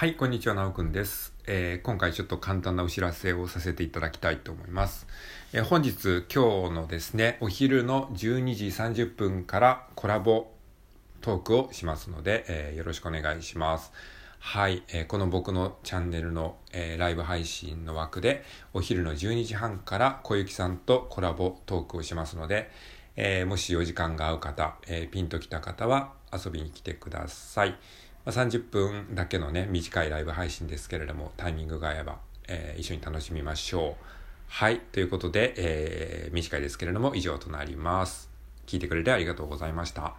はい、こんにちは、なおくんです、えー、今回ちょっと簡単なお知らせをさせていただきたいと思います。えー、本日、今日のですね、お昼の12時30分からコラボトークをしますので、えー、よろしくお願いします。はい、えー、この僕のチャンネルの、えー、ライブ配信の枠で、お昼の12時半から小雪さんとコラボトークをしますので、えー、もしお時間が合う方、えピンときた方は遊びに来てください。ま、30分だけのね、短いライブ配信ですけれども、タイミングが合えば、えー、一緒に楽しみましょう。はい。ということで、えー、短いですけれども、以上となります。聞いてくれてありがとうございました。